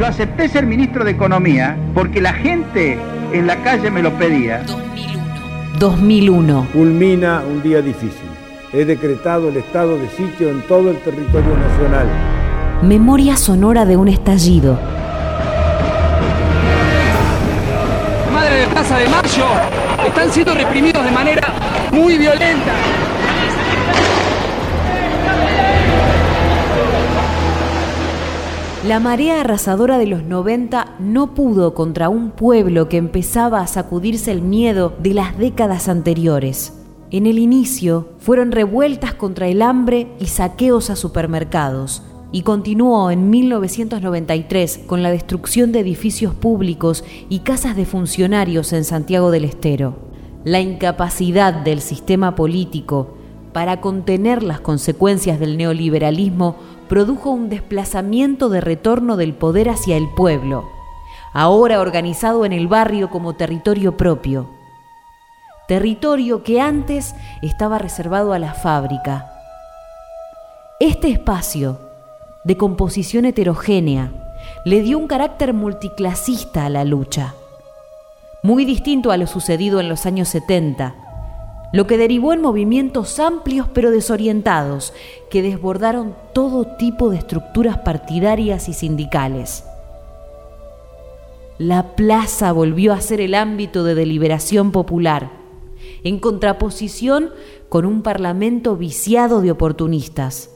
Yo acepté ser ministro de Economía porque la gente en la calle me lo pedía. 2001. 2001. Culmina un día difícil. He decretado el estado de sitio en todo el territorio nacional. Memoria sonora de un estallido. Madre de Plaza de Mayo están siendo reprimidos de manera muy violenta. La marea arrasadora de los 90 no pudo contra un pueblo que empezaba a sacudirse el miedo de las décadas anteriores. En el inicio fueron revueltas contra el hambre y saqueos a supermercados, y continuó en 1993 con la destrucción de edificios públicos y casas de funcionarios en Santiago del Estero. La incapacidad del sistema político para contener las consecuencias del neoliberalismo produjo un desplazamiento de retorno del poder hacia el pueblo, ahora organizado en el barrio como territorio propio. Territorio que antes estaba reservado a la fábrica. Este espacio, de composición heterogénea, le dio un carácter multiclasista a la lucha, muy distinto a lo sucedido en los años 70, lo que derivó en movimientos amplios pero desorientados que desbordaron todo tipo de estructuras partidarias y sindicales. La plaza volvió a ser el ámbito de deliberación popular, en contraposición con un parlamento viciado de oportunistas.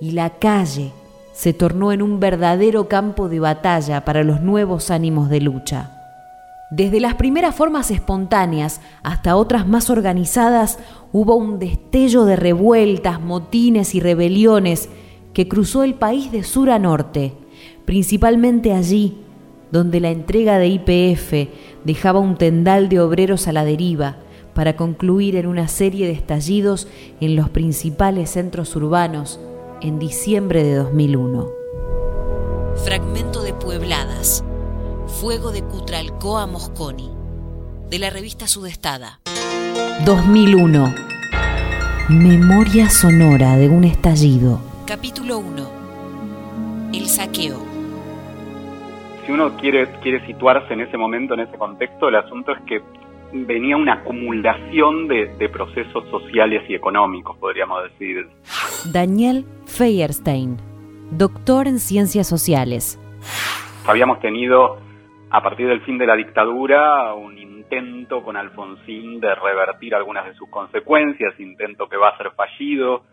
Y la calle se tornó en un verdadero campo de batalla para los nuevos ánimos de lucha. Desde las primeras formas espontáneas hasta otras más organizadas, hubo un destello de revueltas, motines y rebeliones que cruzó el país de sur a norte, principalmente allí donde la entrega de IPF dejaba un tendal de obreros a la deriva, para concluir en una serie de estallidos en los principales centros urbanos en diciembre de 2001. Fragmento de Puebladas Fuego de Cutralcó a Mosconi, de la revista Sudestada. 2001. Memoria sonora de un estallido. Capítulo 1. El saqueo. Si uno quiere, quiere situarse en ese momento, en ese contexto, el asunto es que venía una acumulación de, de procesos sociales y económicos, podríamos decir. Daniel Feierstein, doctor en ciencias sociales. Habíamos tenido a partir del fin de la dictadura, un intento con Alfonsín de revertir algunas de sus consecuencias, intento que va a ser fallido,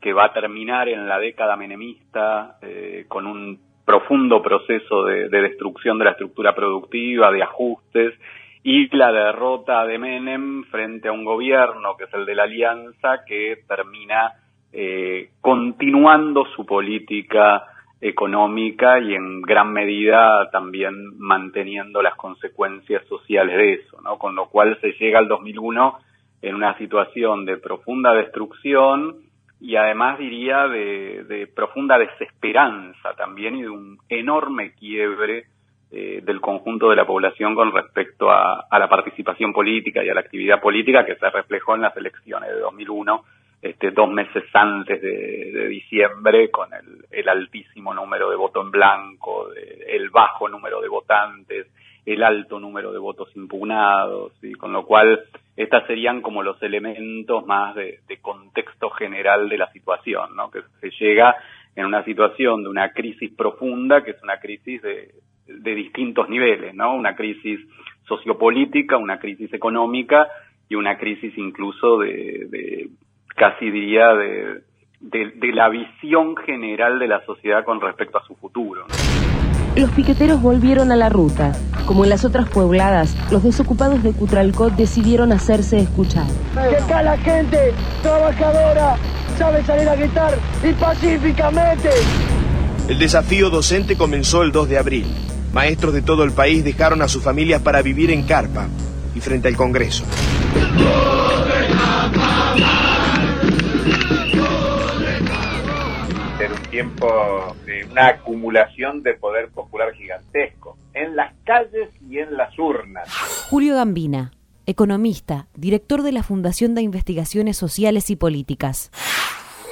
que va a terminar en la década menemista eh, con un profundo proceso de, de, destrucción de la estructura productiva, de ajustes, y la derrota de Menem frente a un gobierno que es el de la Alianza, que termina eh, continuando su política económica y en gran medida también manteniendo las consecuencias sociales de eso, ¿no? Con lo cual se llega al 2001 en una situación de profunda destrucción y además diría de, profunda desesperanza también y de un enorme quiebre eh, del conjunto de la población con respecto a, a la participación política y a la actividad política que se reflejó en las elecciones de 2001 este, dos meses antes de, diciembre con el, altísimo número de voto en blanco, de, el bajo número de votantes, el alto número de votos impugnados, y con lo cual estas serían como los elementos más de, de contexto general de la situación, ¿no? que se llega en una situación de una crisis profunda, que es una crisis de, de distintos niveles, ¿no? Una crisis sociopolítica, una crisis económica y una crisis incluso de, de casi diría, de, de, de, la visión general de la sociedad con respecto a su futuro. Los piqueteros volvieron a la ruta. Como en las otras pobladas, los desocupados de Cutralcó decidieron hacerse escuchar. Que acá la gente trabajadora sabe salir a gritar y pacíficamente. El desafío docente comenzó el 2 de abril. Maestros de todo el país dejaron a sus familias para vivir en carpa y frente al Congreso. Tiempo de una acumulación de poder popular gigantesco en las calles y en las urnas. Julio Gambina, economista, director de la Fundación de Investigaciones Sociales y Políticas.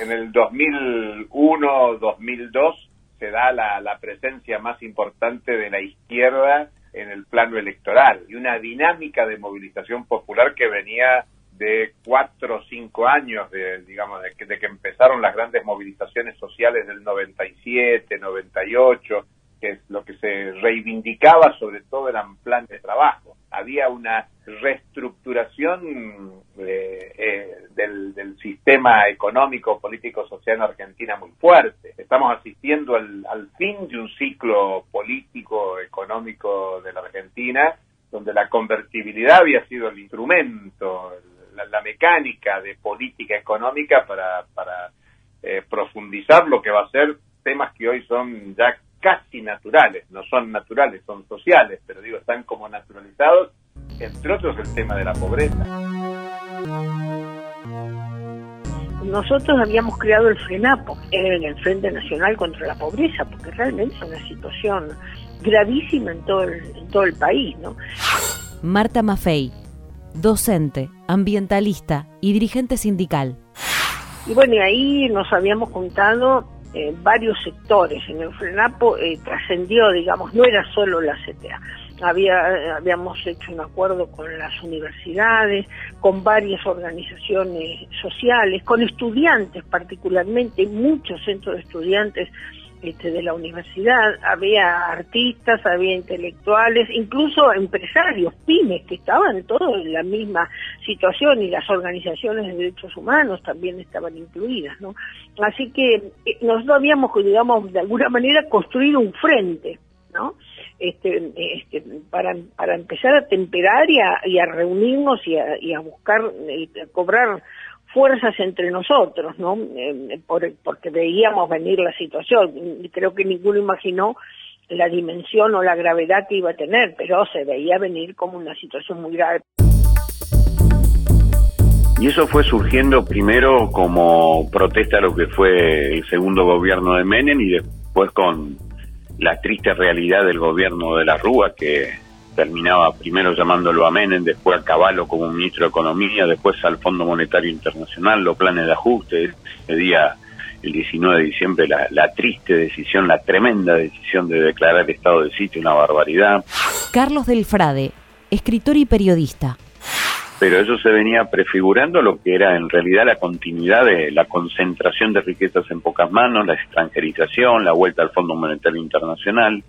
En el 2001-2002 se da la, la presencia más importante de la izquierda en el plano electoral y una dinámica de movilización popular que venía de cuatro o cinco años, de, digamos, de que, de que empezaron las grandes movilizaciones sociales del 97, 98, que es lo que se reivindicaba sobre todo eran plan de trabajo. Había una reestructuración eh, eh, del, del, sistema económico, político, social en Argentina muy fuerte. Estamos asistiendo al, al fin de un ciclo político, económico de la Argentina, donde la convertibilidad había sido el instrumento, la, la mecánica de política económica para, para eh, profundizar lo que va a ser temas que hoy son ya casi naturales, no son naturales, son sociales, pero digo, están como naturalizados, entre otros el tema de la pobreza. Nosotros habíamos creado el FRENAPO, en el Frente Nacional contra la Pobreza, porque realmente es una situación gravísima en todo el, en todo el país, ¿no? Marta Maffei, docente, ambientalista y dirigente sindical. Y bueno, y ahí nos habíamos juntado eh, varios sectores. En el FRENAPO eh, trascendió, digamos, no era solo la CTA. Había, habíamos hecho un acuerdo con las universidades, con varias organizaciones sociales, con estudiantes particularmente, muchos centros de estudiantes este, de la universidad, había artistas, había intelectuales, incluso empresarios, pymes, que estaban todos en la misma situación y las organizaciones de derechos humanos también estaban incluidas, ¿no? Así que eh, nosotros habíamos, digamos, de alguna manera construido un frente, ¿no? Este, este, para, para empezar a temperar y a, y a reunirnos y a, y a buscar, a cobrar fuerzas entre nosotros, ¿no? Eh, por, porque veíamos venir la situación. Creo que ninguno imaginó la dimensión o la gravedad que iba a tener, pero se veía venir como una situación muy grave. Y eso fue surgiendo primero como protesta a lo que fue el segundo gobierno de Menem y después con la triste realidad del gobierno de la Rúa que terminaba primero llamándolo a Menem, después a Caballo como ministro de Economía, después al Fondo Monetario Internacional, los planes de ajuste, ese día, el 19 de diciembre, la, la triste decisión, la tremenda decisión de declarar estado de sitio, una barbaridad. Carlos del Frade, escritor y periodista. Pero eso se venía prefigurando lo que era en realidad la continuidad de la concentración de riquezas en pocas manos, la extranjerización, la vuelta al Fondo Monetario Internacional,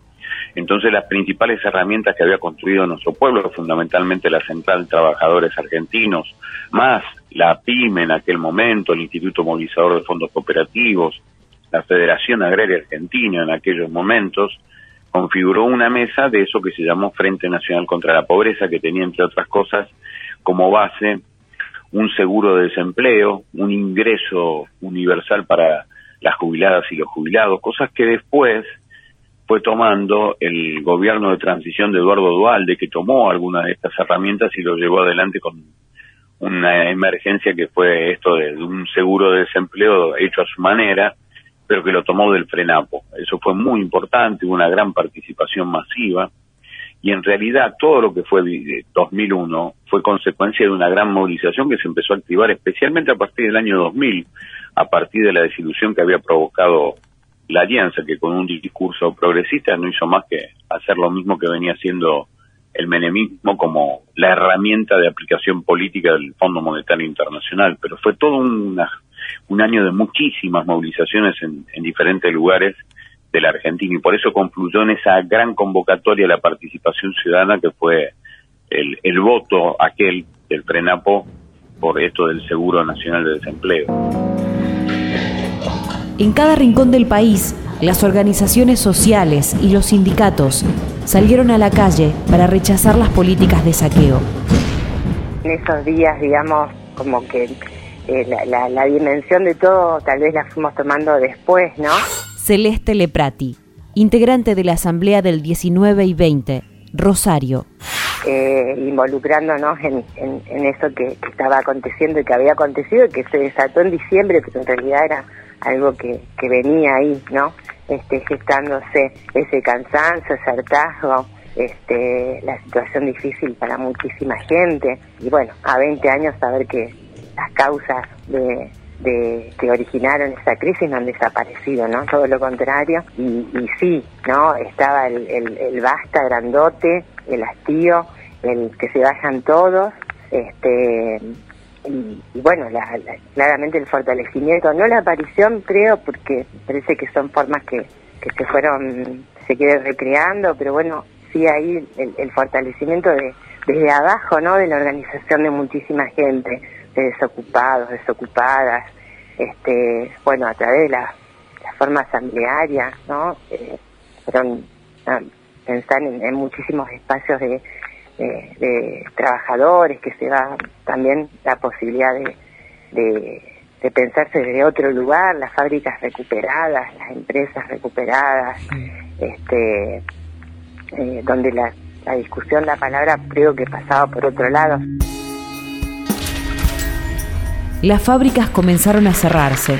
entonces las principales herramientas que había construido nuestro pueblo, fundamentalmente la Central Trabajadores Argentinos, más la PYME en aquel momento, el Instituto Movilizador de Fondos Cooperativos, la Federación Agraria Argentina en aquellos momentos, configuró una mesa de eso que se llamó Frente Nacional contra la Pobreza, que tenía, entre otras cosas, como base un seguro de desempleo, un ingreso universal para las jubiladas y los jubilados, cosas que después fue tomando el gobierno de transición de Eduardo Dualde, que tomó algunas de estas herramientas y lo llevó adelante con una emergencia que fue esto de, un seguro de desempleo hecho a su manera, pero que lo tomó del frenapo. Eso fue muy importante, hubo una gran participación masiva y en realidad todo lo que fue 2001 fue consecuencia de una gran movilización que se empezó a activar especialmente a partir del año 2000, a partir de la desilusión que había provocado la alianza, que con un discurso progresista no hizo más que hacer lo mismo que venía haciendo el menemismo como la herramienta de aplicación política del Fondo Monetario Internacional. Pero fue todo un año de muchísimas movilizaciones en, en diferentes lugares de la Argentina y por eso concluyó en esa gran convocatoria la participación ciudadana que fue el, el voto aquel del FRENAPO por esto del Seguro Nacional de Desempleo. En cada rincón del país, las organizaciones sociales y los sindicatos salieron a la calle para rechazar las políticas de saqueo. En esos días, digamos, como que eh, la, la, la, dimensión de todo tal vez la fuimos tomando después, ¿no? Celeste Leprati, integrante de la Asamblea del 19 y 20, Rosario. Eh, involucrándonos en, en, en eso que, que, estaba aconteciendo y que había acontecido y que se desató en diciembre, pero en realidad era algo que, que venía ahí, ¿no? Este, gestándose ese cansancio, ese hartazgo, este, la situación difícil para muchísima gente. Y bueno, a 20 años saber que las causas de, de, que originaron esa crisis no han desaparecido, ¿no? Todo lo contrario. Y, y sí, ¿no? Estaba el, el, el basta grandote, el hastío, el que se vayan todos, este y, y bueno, la, la- claramente el fortalecimiento, no la aparición creo, porque parece que son formas que, que se fueron, se quieren recreando, pero bueno, sí ahí el, el fortalecimiento de desde abajo, ¿no? De la organización de muchísima gente, de desocupados, desocupadas, este, bueno, a través de la, la forma ¿no? Eh, fueron ah, pensar en, en muchísimos espacios de, de, de trabajadores, que se da también la posibilidad de, de, de pensarse desde otro lugar, las fábricas recuperadas, las empresas recuperadas, este, eh, donde la, la discusión, la palabra creo que pasaba por otro lado. Las fábricas comenzaron a cerrarse.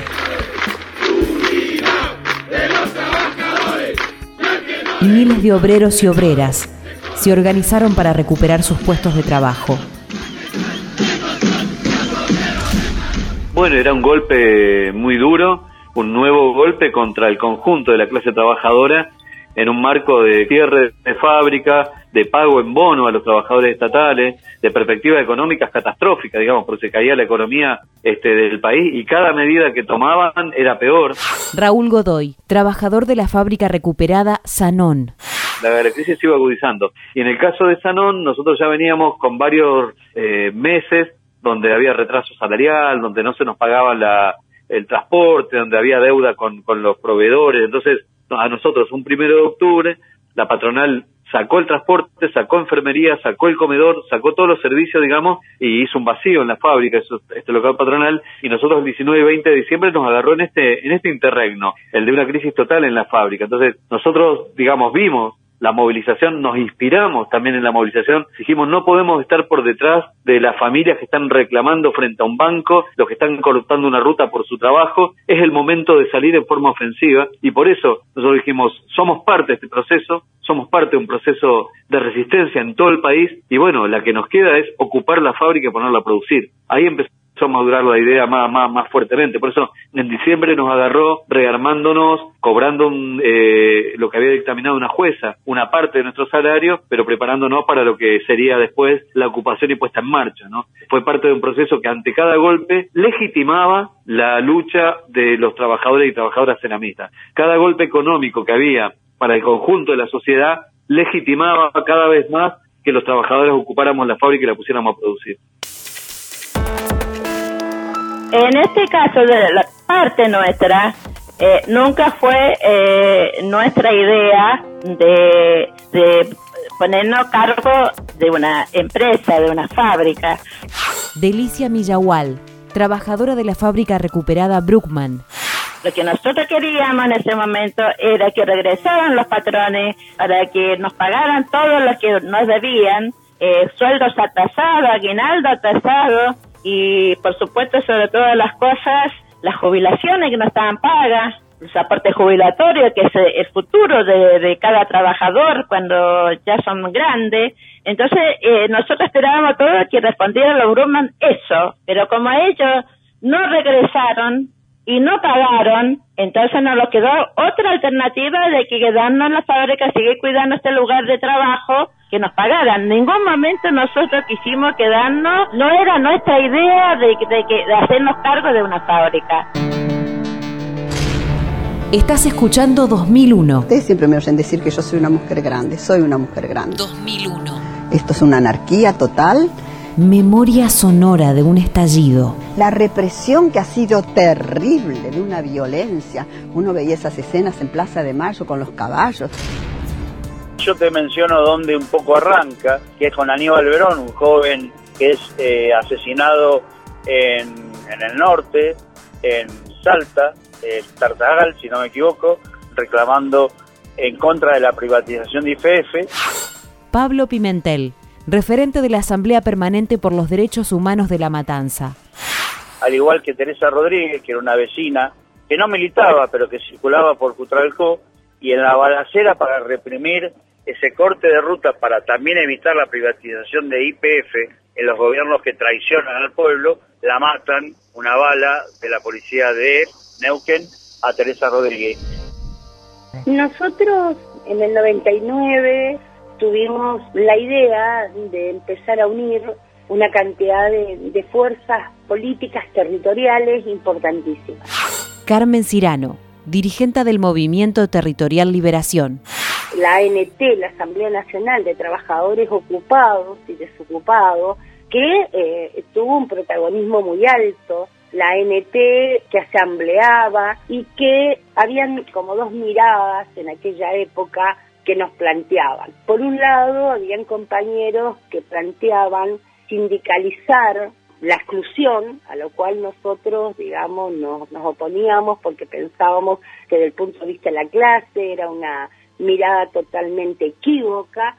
Y miles de obreros y obreras se organizaron para recuperar sus puestos de trabajo. Bueno, era un golpe muy duro, un nuevo golpe contra el conjunto de la clase trabajadora en un marco de cierre de fábrica, de pago en bono a los trabajadores estatales, de perspectivas económicas catastróficas, digamos, porque se caía la economía este, del país y cada medida que tomaban era peor. Raúl Godoy, trabajador de la fábrica recuperada Sanón. La, crisis se iba agudizando. Y en el caso de Sanón, nosotros ya veníamos con varios eh, meses donde había retraso salarial, donde no se nos pagaba la, el transporte, donde había deuda con, con los proveedores. Entonces, a nosotros, un primero de octubre, la patronal sacó el transporte, sacó enfermería, sacó el comedor, sacó todos los servicios, digamos, y hizo un vacío en la fábrica, este local patronal, y nosotros el 19 y 20 de diciembre nos agarró en este, en este interregno, el de una crisis total en la fábrica. Entonces, nosotros, digamos, vimos la movilización, nos inspiramos también en la movilización, dijimos no podemos estar por detrás de las familias que están reclamando frente a un banco, los que están cortando una ruta por su trabajo, es el momento de salir en forma ofensiva y por eso nosotros dijimos somos parte de este proceso, somos parte de un proceso de resistencia en todo el país y bueno, la que nos queda es ocupar la fábrica y ponerla a producir. Ahí empezó a madurar la idea más, más, más fuertemente. Por eso en diciembre nos agarró rearmándonos, cobrando un, eh, lo que había dictaminado una jueza, una parte de nuestro salario, pero preparándonos para lo que sería después la ocupación y puesta en marcha. ¿no? Fue parte de un proceso que ante cada golpe legitimaba la lucha de los trabajadores y trabajadoras cenamistas. Cada golpe económico que había para el conjunto de la sociedad legitimaba cada vez más que los trabajadores ocupáramos la fábrica y la pusiéramos a producir. En este caso de la parte nuestra, eh, nunca fue eh, nuestra idea de, de ponernos a cargo de una empresa, de una fábrica. Delicia Millahual, trabajadora de la fábrica recuperada Bruckman. Lo que nosotros queríamos en ese momento era que regresaran los patrones para que nos pagaran todo lo que nos debían, eh, sueldos atrasados, aguinaldo atrasado y por supuesto sobre todas las cosas, las jubilaciones que no estaban pagas, los aportes jubilatorios, que es el futuro de, cada trabajador cuando ya son grandes. Entonces eh, nosotros esperábamos todo que respondieran los Grumman eso, pero como ellos no regresaron, y no pagaron, entonces nos lo quedó otra alternativa de que quedarnos en la fábrica, seguir cuidando este lugar de trabajo, que nos pagaran. En ningún momento nosotros quisimos quedarnos, no era nuestra idea de, de, que- de hacernos cargo de una fábrica. Estás escuchando 2001. Ustedes siempre me oyen decir que yo soy una mujer grande, soy una mujer grande. 2001. Esto es una anarquía total. Memoria sonora de un estallido. La represión que ha sido terrible, de una violencia. Uno veía esas escenas en Plaza de Mayo con los caballos. Yo te menciono dónde un poco arranca, que es con Aníbal Verón, un joven que es eh, asesinado en, en el norte, en Salta, en Tartagal, si no me equivoco, reclamando en contra de la privatización de IFF. Pablo Pimentel, referente de la Asamblea Permanente por los Derechos Humanos de La Matanza. al igual que Teresa Rodríguez, que era una vecina, que no militaba, pero que circulaba por Cutralcó, y en la balacera para reprimir ese corte de ruta para también evitar la privatización de IPF, en los gobiernos que traicionan al pueblo, la matan una bala de la policía de Neuquén a Teresa Rodríguez. Nosotros en el 99 tuvimos la idea de empezar a unir una cantidad de, de fuerzas políticas territoriales importantísimas. Carmen Cirano, dirigente del Movimiento Territorial Liberación. La ANT, la Asamblea Nacional de Trabajadores Ocupados y Desocupados, que eh, tuvo un protagonismo muy alto, la ANT que asambleaba y que habían como dos miradas en aquella época que nos planteaban. Por un lado, habían compañeros que planteaban sindicalizar la exclusión, a lo cual nosotros, digamos, nos, nos oponíamos porque pensábamos que desde el punto de vista de la clase era una mirada totalmente equívoca,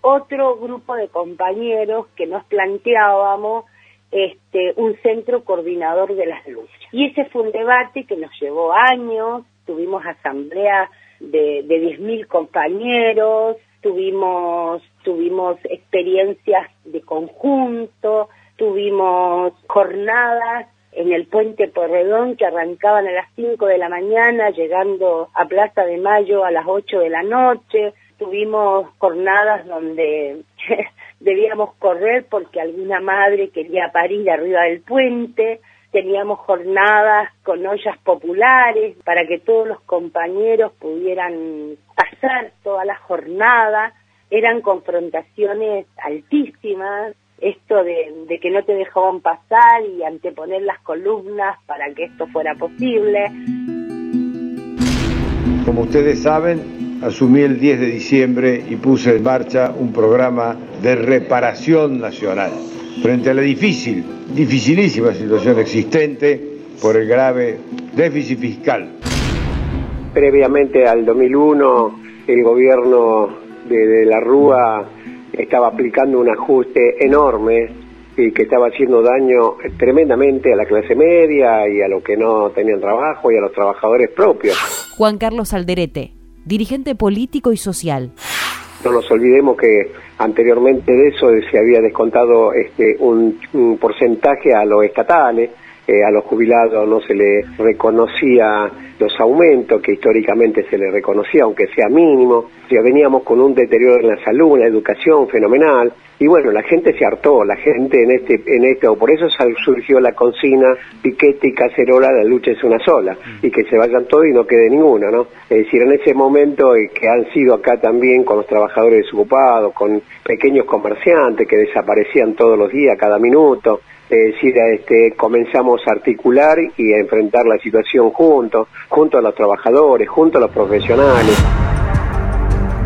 otro grupo de compañeros que nos planteábamos este, un centro coordinador de las luchas. Y ese fue un debate que nos llevó años, tuvimos asamblea de, de 10.000 compañeros, tuvimos, tuvimos experiencias de conjunto, tuvimos jornadas en el puente Porredón que arrancaban a las 5 de la mañana, llegando a Plaza de Mayo a las 8 de la noche. Tuvimos jornadas donde debíamos correr porque alguna madre quería parir arriba del puente. Teníamos jornadas con ollas populares para que todos los compañeros pudieran pasar toda la jornada. Eran confrontaciones altísimas, esto de, que no te dejaban pasar y anteponer las columnas para que esto fuera posible. Como ustedes saben, asumí el 10 de diciembre y puse en marcha un programa de reparación nacional frente a la difícil, dificilísima situación existente por el grave déficit fiscal. Previamente al 2001, el gobierno de, de la Rúa estaba aplicando un ajuste enorme y que estaba haciendo daño tremendamente a la clase media y a los que no tenían trabajo y a los trabajadores propios. Juan Carlos Alderete, dirigente político y social. No nos olvidemos que anteriormente de eso se había descontado este, un, un porcentaje a los estatales, eh, a los jubilados no se le reconocía los aumentos que históricamente se le reconocía, aunque sea mínimo. Ya veníamos con un deterioro en la salud, en la educación fenomenal. Y bueno, la gente se hartó, la gente en este, en esto, por eso surgió la consigna piquete y cacerola, la lucha es una sola, y que se vayan todos y no quede ninguno, ¿no? Es decir, en ese momento eh, que han sido acá también con los trabajadores desocupados, con pequeños comerciantes que desaparecían todos los días, cada minuto, es decir, este, comenzamos a articular y a enfrentar la situación juntos, junto a los trabajadores, junto a los profesionales.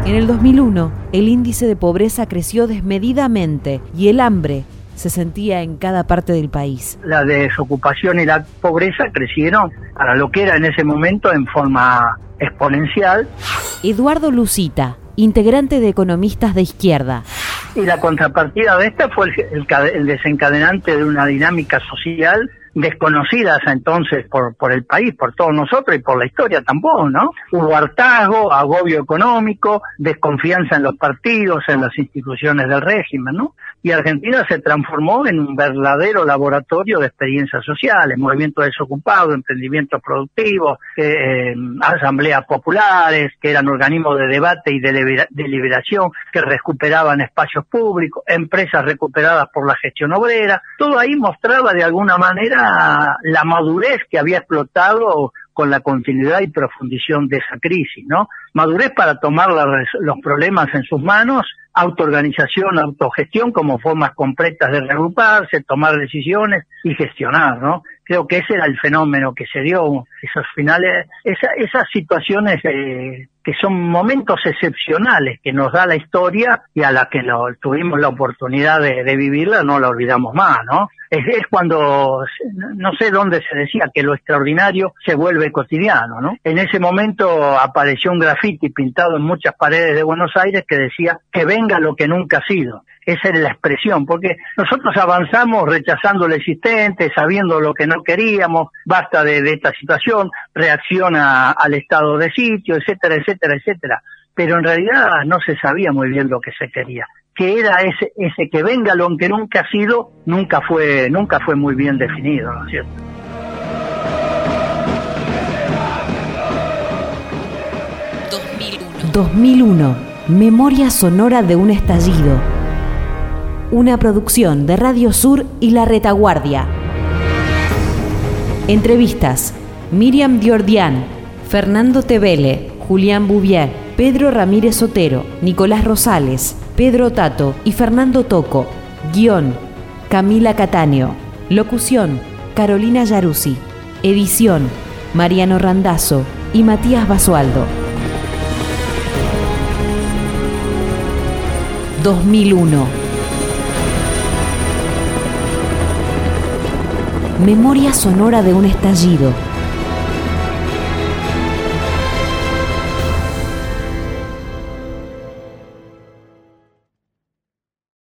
En el 2001, el índice de pobreza creció desmedidamente y el hambre se sentía en cada parte del país. La desocupación y la pobreza crecieron para lo que era en ese momento en forma exponencial. Eduardo Lucita, integrante de Economistas de Izquierda. Y la contrapartida de esta fue el, el, desencadenante de una dinámica social desconocida hasta entonces por, por el país, por todos nosotros y por la historia tampoco, ¿no? Hubo hartazgo, agobio económico, desconfianza en los partidos, en las instituciones del régimen, ¿no? Y Argentina se transformó en un verdadero laboratorio de experiencias sociales, movimientos desocupados, emprendimientos productivos, eh, asambleas populares, que eran organismos de debate y de deliberación, que recuperaban espacios públicos, empresas recuperadas por la gestión obrera, todo ahí mostraba de alguna manera la madurez que había explotado con la continuidad y profundización de esa crisis, ¿no? Madurez para tomar los problemas en sus manos, autoorganización, autogestión como formas completas de reagruparse, tomar decisiones y gestionar, ¿no? Creo que ese era el fenómeno que se dio, esos finales, esas situaciones eh, que son momentos excepcionales que nos da la historia y a la que tuvimos la oportunidad de, vivirla, no la olvidamos más, ¿no? Es, cuando, no sé dónde se decía que lo extraordinario se vuelve cotidiano, ¿no? En ese momento apareció un pintado en muchas paredes de Buenos Aires que decía que venga lo que nunca ha sido. Esa era la expresión, porque nosotros avanzamos rechazando lo existente, sabiendo lo que no queríamos, basta de, esta situación, reacciona al estado de sitio, etcétera, etcétera, etcétera. pero en realidad no se sabía muy bien lo que se quería. Que era ese, ese que venga, lo aunque nunca ha sido, nunca fue, nunca fue muy bien definido, ¿no es cierto? ...2001... Memoria sonora de un estallido. Una producción de Radio Sur y La Retaguardia. Entrevistas. Miriam Diordian, Fernando Tevele, Julián Bouvier, Pedro Ramírez Otero, Nicolás Rosales, Pedro Tato y Fernando Toco. Guión, Camila Catáneo. Locución, Carolina Yaruzzi. Edición, Mariano Randazzo y Matías Basualdo. 2001. Memoria sonora de un estallido